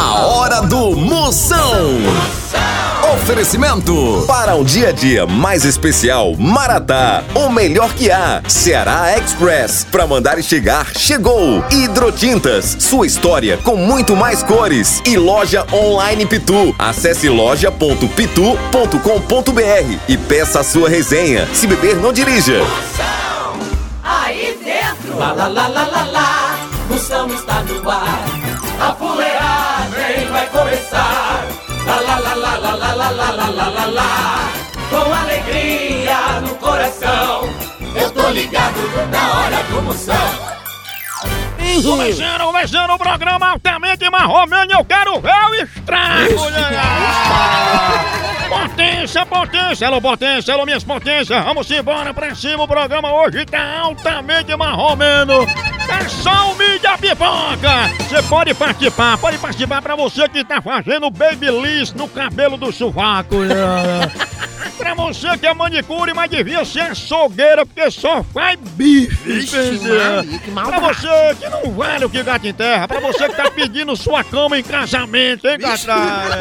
A hora do Moção. Oferecimento para um dia a dia mais especial, Maratá, o melhor que há. Ceará Express, para mandar e chegar, chegou. Hidrotintas, sua história com muito mais cores. E loja online Pitu. Acesse loja.pitu.com.br e peça a sua resenha. Se beber, não dirija. Aí dentro, lá lá lá lá lá lá, Moção está no ar. A vai começar. Lá lá lá lá lá lá lá lá lá lá lá lá. Com alegria no coração, eu tô ligado na hora do Moção. Começando, começando o programa altamente marromeno, eu quero ver o estrago! Potência, potência, alô potência, alô minhas potências, vamos embora pra cima, o programa hoje tá altamente marromeno! É só o mídia pipoca! Você pode participar, pode participar pra você que tá fazendo babyliss no cabelo do sovaco! Pra você que é manicure, mas devia ser açougueira, porque só faz bife. entendeu? Pra você que não vale o que gato em terra, pra você que tá pedindo sua cama em casamento, hein, gatada?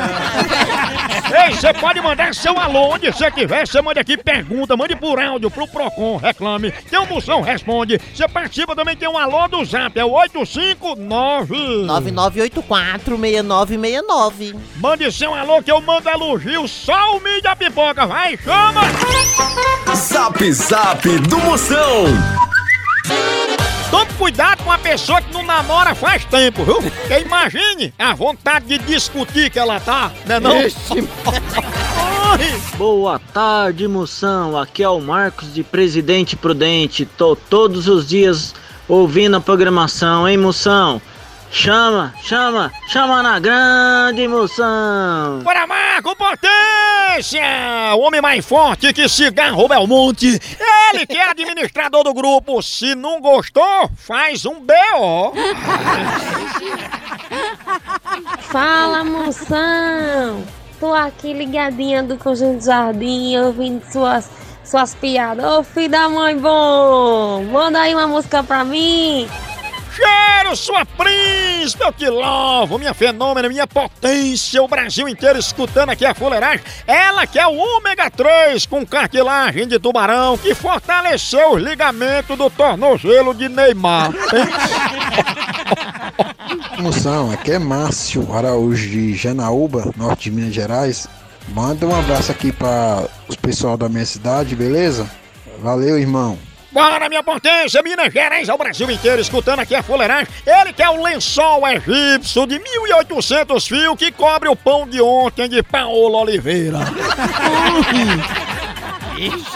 Ei, você pode mandar seu alô onde você quiser, você manda aqui pergunta, mande por áudio pro Procon, reclame. Tem um moção, responde. Você participa também, tem um alô do zap, é o 859... 99846969. Mande seu alô que eu mando elogio, só o mídia pipoca, vai, chama! Zap Zap do Moção. Tome cuidado com a pessoa que não namora faz tempo, viu? Porque imagine a vontade de discutir que ela tá, né não? Boa tarde, moção. Aqui é o Marcos de Presidente Prudente. Tô todos os dias ouvindo a programação, hein, moção? Chama, chama, chama na grande, moção. Bora, Marco, O homem mais forte que cigarro Belmonte. Ele que é administrador do grupo. Se não gostou, faz um B.O. Fala, moção! Tô aqui ligadinha do Conjunto Jardim, ouvindo suas, suas piadas. Ô filho da mãe bom! Manda aí uma música pra mim! Cheiro, sua príncipe, eu te louvo, minha fenômena, minha potência, o Brasil inteiro escutando aqui a fuleiragem. Ela que é o ômega 3 com cartilagem de tubarão que fortaleceu os ligamentos do tornozelo de Neymar. Moção, aqui é Márcio Araújo de Janaúba, norte de Minas Gerais. Manda um abraço aqui para os pessoal da minha cidade, beleza? Valeu, irmão. Bora, minha potência, Minas Gerais ao Brasil inteiro, escutando aqui a fuleiragem. Ele que é o lençol egípcio de 1.800 fios que cobre o pão de ontem de Paulo Oliveira.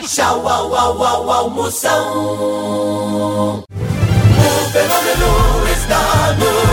Tchau, au, au, au, au, Moção. O fenômeno está no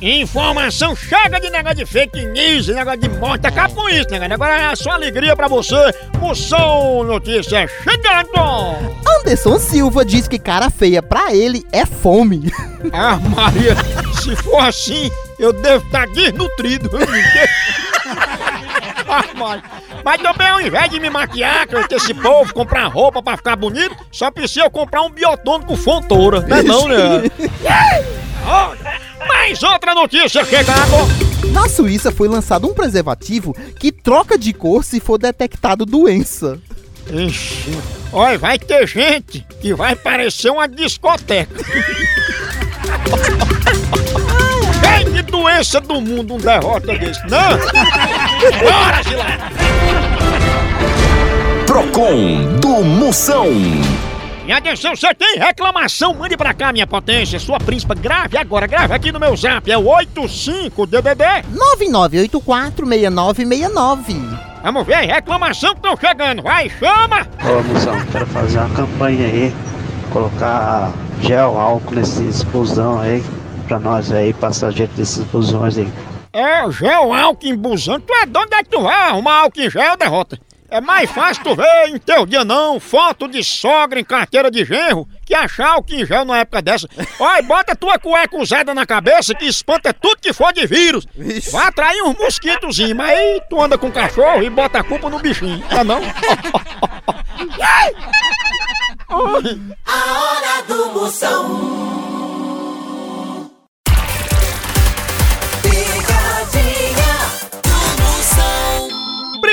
Informação chega de negócio de fake news, negócio de morte, acaba com isso, negócio. Agora é só alegria pra você. Moção Notícias chegando! Anderson Silva diz que cara feia pra ele é fome. Ah, Maria, se for assim, eu devo estar desnutrido. Ah, Maria. Mas também ao invés de me maquiar, que esse povo comprar roupa pra ficar bonito, só precisa eu comprar um biotônico fontoura. Não é não, né? Mais outra notícia chegando. Na Suíça foi lançado um preservativo que troca de cor se for detectado doença. Ixi. Olha, vai ter gente que vai parecer uma discoteca. Quem de doença do mundo um derrota desse? Não! Bora, Gilada! Procon do Moção. E atenção, você tem reclamação? Mande pra cá, minha potência. Sua príncipa, grave agora, grave aqui no meu zap. É o 85DDD. 99846969. Vamos ver, reclamação que estão chegando. Vai, chama! Ô moção, quero fazer uma campanha aí, colocar gel, álcool nesses busão aí, pra nós aí, passageiro desses busões aí. É, gel álcool em busão. Tu é doido onde é que tu vai arrumar álcool em gel, derrota? É mais fácil tu ver em teu dia não, foto de sogra em carteira de genro, que achar álcool em gel numa época dessa. Olha, bota tua cueca usada na cabeça que espanta tudo que for de vírus. Vai atrair uns mosquitozinhos, mas aí tu anda com cachorro e bota a culpa no bichinho, tá não? Ai! A hora do Moção.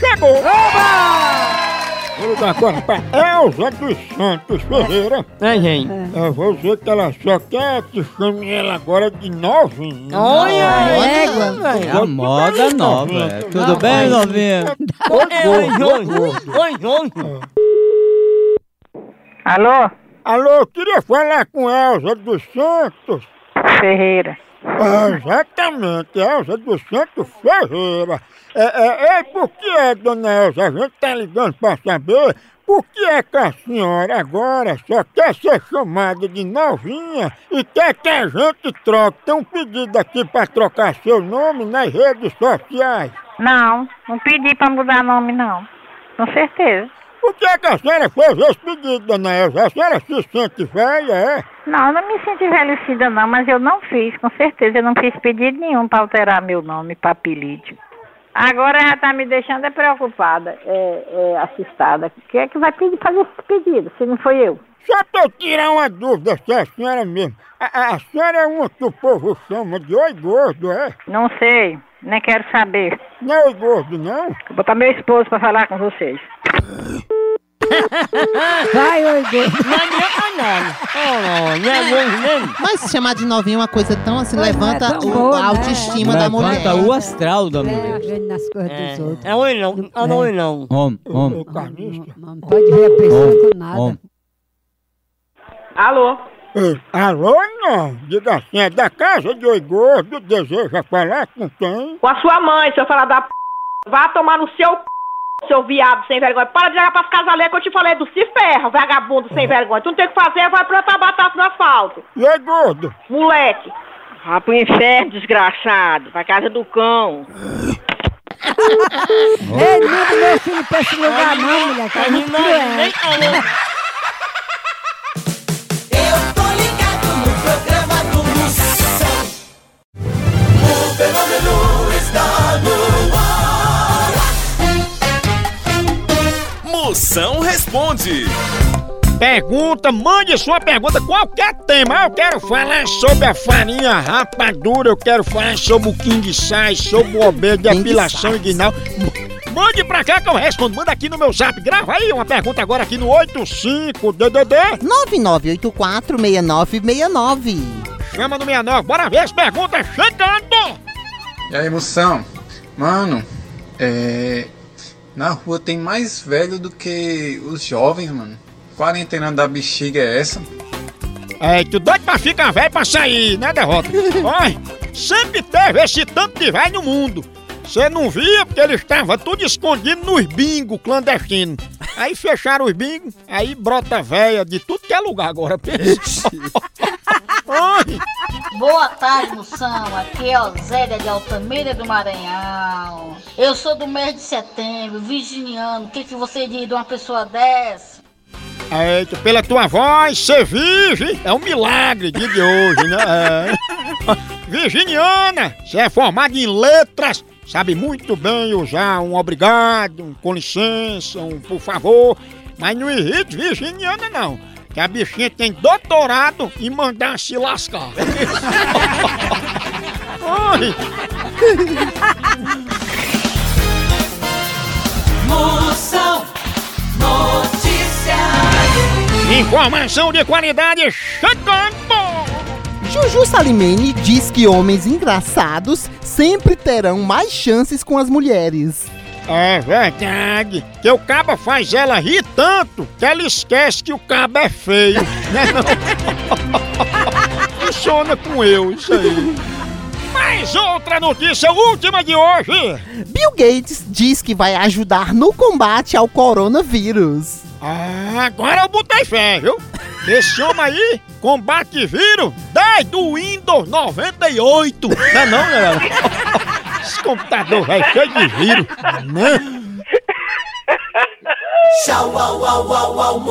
chegou! Vou ligar agora pra Elza dos Santos Ferreira. É, gente. Eu vou dizer que ela só quer que chame ela agora de novinha. Olha, égua, É A moda nova. é. Tudo bem, novinha? Oi, Oi, Jorge. Oi, Jorge. Alô? Alô, eu queria falar com Elza dos Santos. Ferreira. Exatamente, Elza dos Santos Ferreira. É, é, é, por que é, dona Elza? A gente tá ligando pra saber por que é que a senhora agora só quer ser chamada de novinha e quer que a gente troque. Tem um pedido aqui pra trocar seu nome nas redes sociais. Não, não pedi pra mudar nome, não. Com certeza. Por que é que a senhora fez esse pedido, dona Elza? A senhora se sente velha, é? Não, eu não me sinto envelhecida, não, mas eu não fiz, com certeza. Eu não fiz pedido nenhum pra alterar meu nome pra apelido. Agora já tá me deixando é preocupada, é, é, assustada. Quem é que vai pedir, fazer esse pedido, se não foi eu? Só pra eu tirar uma dúvida se é a senhora mesmo. A, a- a senhora é uma que o povo chama de oi gordo, é? Não sei, nem quero saber. Não é gordo, não? Vou botar meu esposo pra falar com vocês. Vai, oi, Jorge. Não adianta nada. Oh, não é mesmo? Mas se chamar de novinha é uma coisa tão assim, Pois é, levanta tão o- boa, a né? autoestima da mulher. Levanta o astral da mulher. vendo nas coisas É, dos outros. é oi não. Ah, não, oi não. Homem, Ô, carnista. Não pode ver a pessoa com nada. Alô? Alô, não. Diga assim, é da casa de oi gordo, deseja falar com quem? Com a sua mãe, se eu falar da p... Vá tomar no seu p... Seu viado sem vergonha. Para de jogar pras casaleiras que eu te falei do se ferra, vagabundo sem vergonha. Tu não tem o que fazer, vai plantar batata no asfalto. E oi gordo? Moleque. Vá pro inferno, desgraçado. Pra casa do cão. Ei, não meu filho pra esse lugar não, mulher, que é muito cruel. Responde. Pergunta, mande sua pergunta, qualquer tema. Eu quero falar sobre a farinha rapadura, eu quero falar sobre o king size, sobre o obê de King depilação size. inguinal. M- Mande pra cá que eu respondo. Manda aqui no meu zap. Grava aí uma pergunta agora aqui no 85DDD. 99846969. Chama no 69. Bora ver as perguntas chegando. E aí, moção? Mano, é. Na rua tem mais velho do que os jovens, mano. Quarentena da bexiga é essa? É, tu doido pra ficar velho pra sair, né, derrota? Olha, sempre teve esse tanto de velho no mundo. Você não via porque ele estava tudo escondido nos bingo clandestinos. Aí fecharam os bingos, aí brota véia de tudo que é lugar agora. pensa. Oi! Boa tarde, Moção. Aqui é Osélia de Altamira do Maranhão. Eu sou do mês de setembro, virginiano. O que, que você diz de uma pessoa dessa? Eita, pela tua voz, ser virgem é um milagre de hoje, né? É. Virginiana, você é formada em letras, sabe muito bem usar um obrigado, um com licença, um por favor, mas não irrite virginiana não, que a bichinha tem doutorado em mandar se lascar. Oi. Moção Notícias. Informação de qualidade chegando! Juju Salimene diz que homens engraçados sempre terão mais chances com as mulheres. É verdade, que o caba faz ela rir tanto que ela esquece que o caba é feio, né não? Funciona com eu, isso aí. Mais outra notícia última de hoje. Bill Gates diz que vai ajudar no combate ao coronavírus. Ah, agora eu botei fé, viu? Esse homem aí combate vírus desde o Windows 98. Não é não, galera? Esse computador vai cheio de vírus. Não. Tchau, au, au, au, au,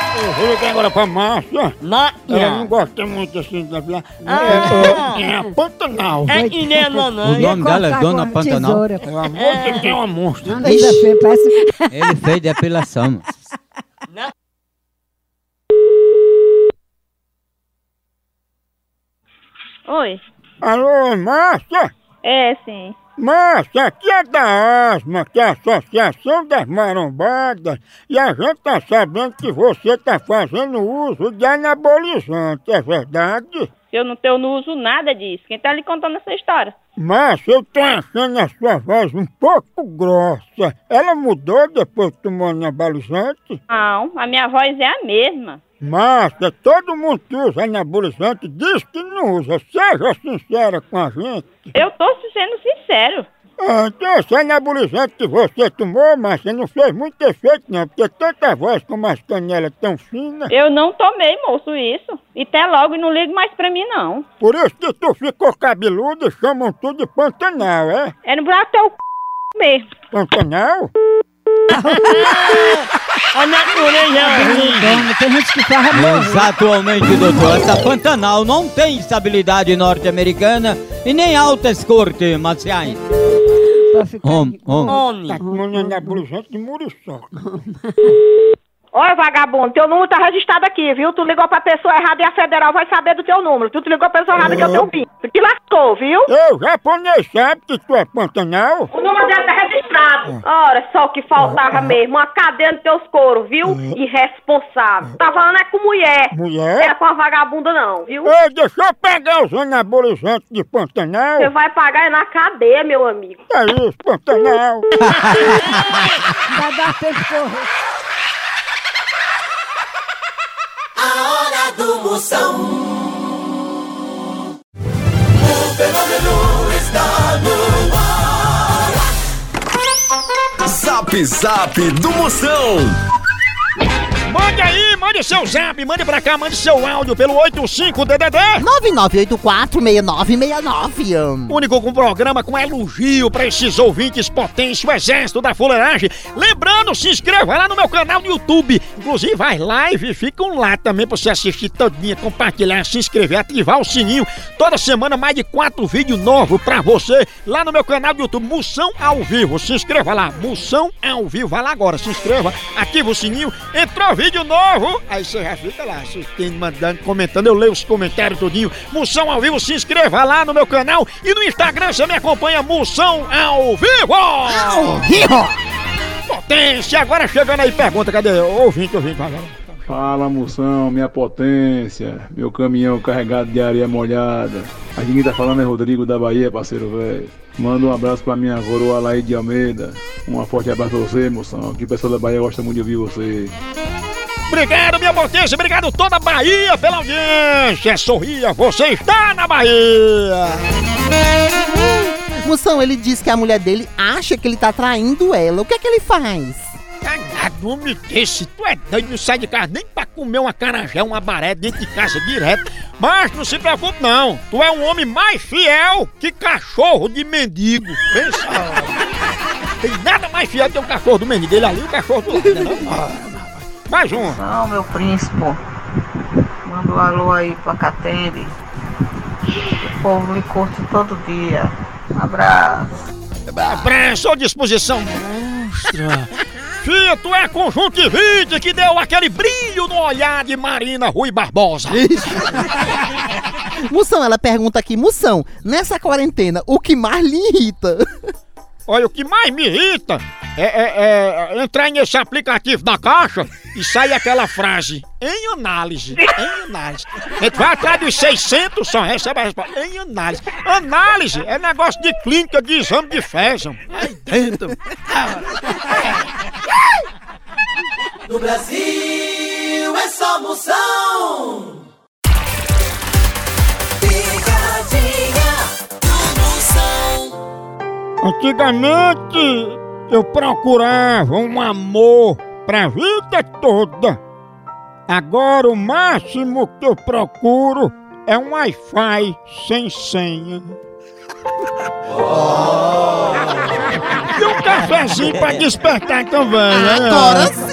Eu vou ligar agora pra Márcia. Na, Ela não gosta muito assim da via. Ah. É, é a Pantanal. É que nem a mamãe. O nome dela é Dona Pantanal. Pelo amor de Deus, é uma monstro. Anda aí, Zé, parece... Ele fez depilação. Oi. Alô, Márcia? É, sim. Márcia, aqui é da ASMA, que é a Associação das Marombadas, e a gente tá sabendo que você tá fazendo uso de anabolizante, é verdade? Eu não, não uso nada disso. Quem tá lhe contando essa história? Márcia, eu tô achando a sua voz um pouco grossa. Ela mudou depois que tomou anabolizante? Não, a minha voz é a mesma. Márcia, todo mundo que usa anabolizante diz que não usa. Seja sincera com a gente. Eu tô sendo sincero. Ah, então esse anabolizante que você tomou, Márcia, não fez muito efeito não, porque tanta voz com umas canelas tão finas. Eu não tomei, moço, isso. E até logo, e não ligo mais pra mim, não. Por isso que tu ficou cabeludo e chamam tudo de Pantanal, é? É no buraco teu c... mesmo. Pantanal? A natureza Tem gente que amor. Exatamente, doutor. Essa Pantanal não tem estabilidade norte-americana e nem altas cortes marciais. Pra ficar Homem, homem. Homem. Tá tomando anabolizante de muriçoca. Oi, vagabundo, teu número tá registrado aqui, viu? Tu ligou pra pessoa errada e a federal vai saber do teu número. Tu, tu ligou pra pessoa errada que eu tenho PIN. Tu te lascou, viu? Eu, japonês, sabe que tu é Pantanal? O número dele tá registrado. Ora, só o que faltava mesmo. Uma cadeia nos teus coros, viu? Irresponsável. Tá falando é com mulher. Mulher? É com a vagabunda não, viu? Ei, deixa eu pegar os anabolizantes de Pantanal. Você vai pagar é na cadeia, meu amigo. É isso, Pantanal. Vai dar tempo correr. A hora do Moção. O fenômeno está no Zap Zap do Moção. Mande aí, mande seu zap, mande pra cá, mande seu áudio pelo 85DDD. 99846969. Único com programa com elogio pra esses ouvintes potentes, o exército da fuleiragem. Lembrando, se inscreva lá no meu canal do YouTube. Inclusive, as lives ficam lá também pra você assistir todinha, compartilhar, se inscrever, ativar o sininho. Toda semana mais de quatro vídeos novos pra você lá no meu canal do YouTube, Moção ao Vivo. Se inscreva lá, Moção ao Vivo. Vai lá agora, se inscreva, ativa o sininho. Entrou vídeo novo, aí você já fica lá assistindo, mandando, comentando. Eu leio os comentários tudinho. Moção ao Vivo, se inscreva lá no meu canal. E no Instagram você me acompanha, Moção ao Vivo! Ao vivo! Potência! Agora chegando aí, pergunta, cadê? Ouvinte, ouvinte, vai. Fala moção, minha potência, meu caminhão carregado de areia molhada. Aqui quem tá falando é Rodrigo da Bahia, parceiro velho. Manda um abraço pra minha coroa Laí de Almeida. Um forte abraço pra você, moção. Que o pessoal da Bahia gosta muito de ouvir você. Obrigado, minha potência, obrigado toda a Bahia pela audiência. Sorria, você está na Bahia. Moção, ele diz que a mulher dele acha que ele tá traindo ela. O que é que ele faz? Cagado, homem desse, tu é doido, não sai de casa nem pra comer uma carajé, uma baré dentro de casa direto. Mas não se preocupe não, tu é um homem mais fiel que cachorro de mendigo. Pensa. Tem nada mais fiel que um cachorro do mendigo. Ele ali, o cachorro do lado, né? não? Ah, Mais um. Não, meu príncipe. Manda um alô aí pra Catende. O povo me curte todo dia. Um abraço. Abraço à disposição monstra. Fia, tu é conjuntivite que deu aquele brilho no olhar de Marina Rui Barbosa. Moção, ela pergunta aqui, Moção, nessa quarentena, o que mais lhe irrita? Olha, o que mais me irrita é, é- é entrar nesse aplicativo da caixa e sair aquela frase em análise. Em análise. A gente vai atrás dos 600, só recebe a resposta. Em análise. Análise é negócio de clínica de exame de fezes. Aí dentro. No Brasil é só moção. Picadinha do moção. Antigamente eu procurava um amor pra vida toda. Agora o máximo que eu procuro é um Wi-Fi sem senha. E um cafezinho pra despertar também, né? Agora sim!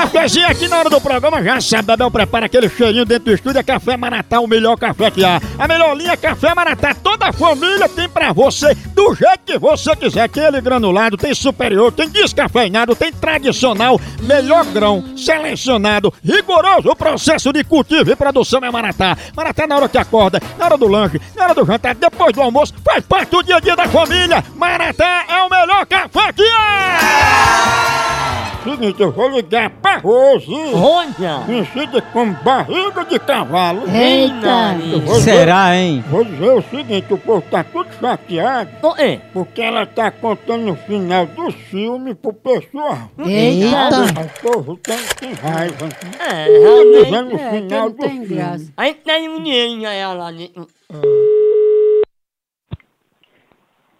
Cafezinho aqui na hora do programa, já sabe, Bebel prepara aquele cheirinho dentro do estúdio, é Café Maratá, o melhor café que há. A melhor linha é Café Maratá, toda a família tem pra você, do jeito que você quiser. Tem ele granulado, tem superior, tem descafeinado, tem tradicional, melhor grão, selecionado, rigoroso o processo de cultivo e produção é Maratá. Maratá na hora que acorda, na hora do lanche, na hora do jantar, depois do almoço, faz parte do dia a dia da família. Maratá é o melhor café que há! Seguinte, eu vou ligar pra Rose. Olha! Conhecida como barriga de cavalo. Eita! Eu vou dizer- Será, hein? Vou dizer o seguinte, o povo tá tudo chateado. é? Porque ela tá contando o final do filme pro pessoal. Eita! O povo tem, tem raiva. É, Tá dizendo realmente. o É, final que do não tem filme. graça. Aí tem um dinheirinho aí lá dentro.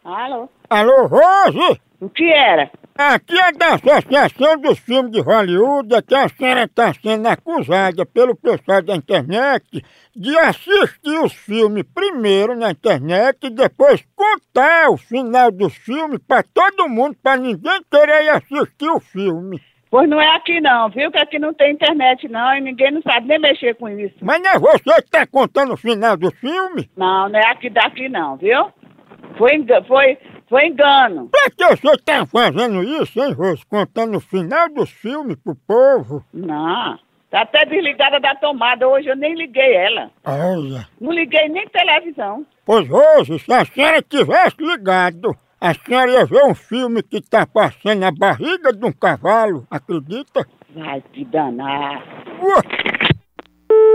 Alô? Alô, Rose? O que era? Aqui é da Associação dos Filmes de Hollywood é que a senhora está sendo acusada pelo pessoal da internet de assistir os filmes primeiro na internet e depois contar o final dos filmes para todo mundo, para ninguém querer ir assistir o filme. Pois não é aqui não, viu? Que aqui não tem internet não e ninguém não sabe nem mexer com isso. Mas não é você que está contando o final do filme? Não, não é aqui daqui não, viu? Foi, foi, foi engano. Pra que você está fazendo isso, hein, Rose? Contando o final dos filmes pro povo? Não, tá até desligada da tomada. Hoje eu nem liguei ela. Olha. Não liguei nem televisão. Pois Rose, se a senhora tivesse ligado, a senhora ia ver um filme que tá passando na barriga de um cavalo, acredita? Vai te danar.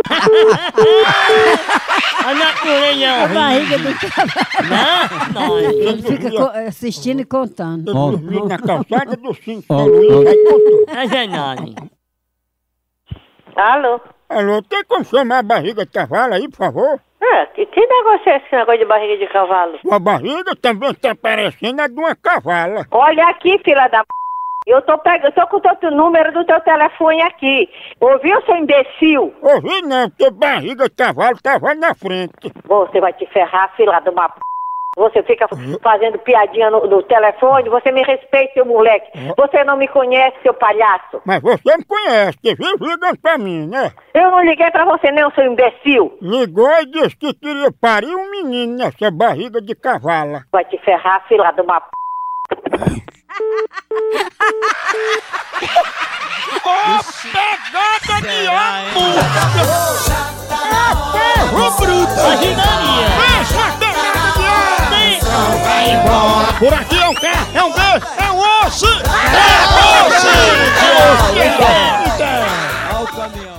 A natureza é A barriga do Não, Ele fica co- assistindo e contando. Eu dormi na calçada do cinto, Ó, ó. aí contou. É verdade. Alô? Alô, tem como chamar a barriga de cavalo aí, por favor? É, que, que negócio é esse negócio de barriga de cavalo? Sua barriga também tá parecendo a de uma cavala. Olha aqui, filha da p... Eu tô, pegando, eu tô com o teu número do teu telefone aqui. Ouviu, seu imbecil? Ouvi não, porque barriga de cavalo tava na frente. Você vai te ferrar, filha de uma p... Você fica fazendo piadinha no, no telefone, você me respeita, seu moleque. Você não me conhece, seu palhaço. Mas você me conhece, vive ligando pra mim, né? Eu não liguei pra você não, seu imbecil. Ligou e disse que queria parir um menino nessa barriga de cavala. Vai te ferrar, filha de uma p... Ô, pegada de amor! Ô, bruto! Imaginaria! Fecha a pegada de amor! Vai embora! Por aqui é um K, é um B, é um osso! É osso! É osso! É o caminhão!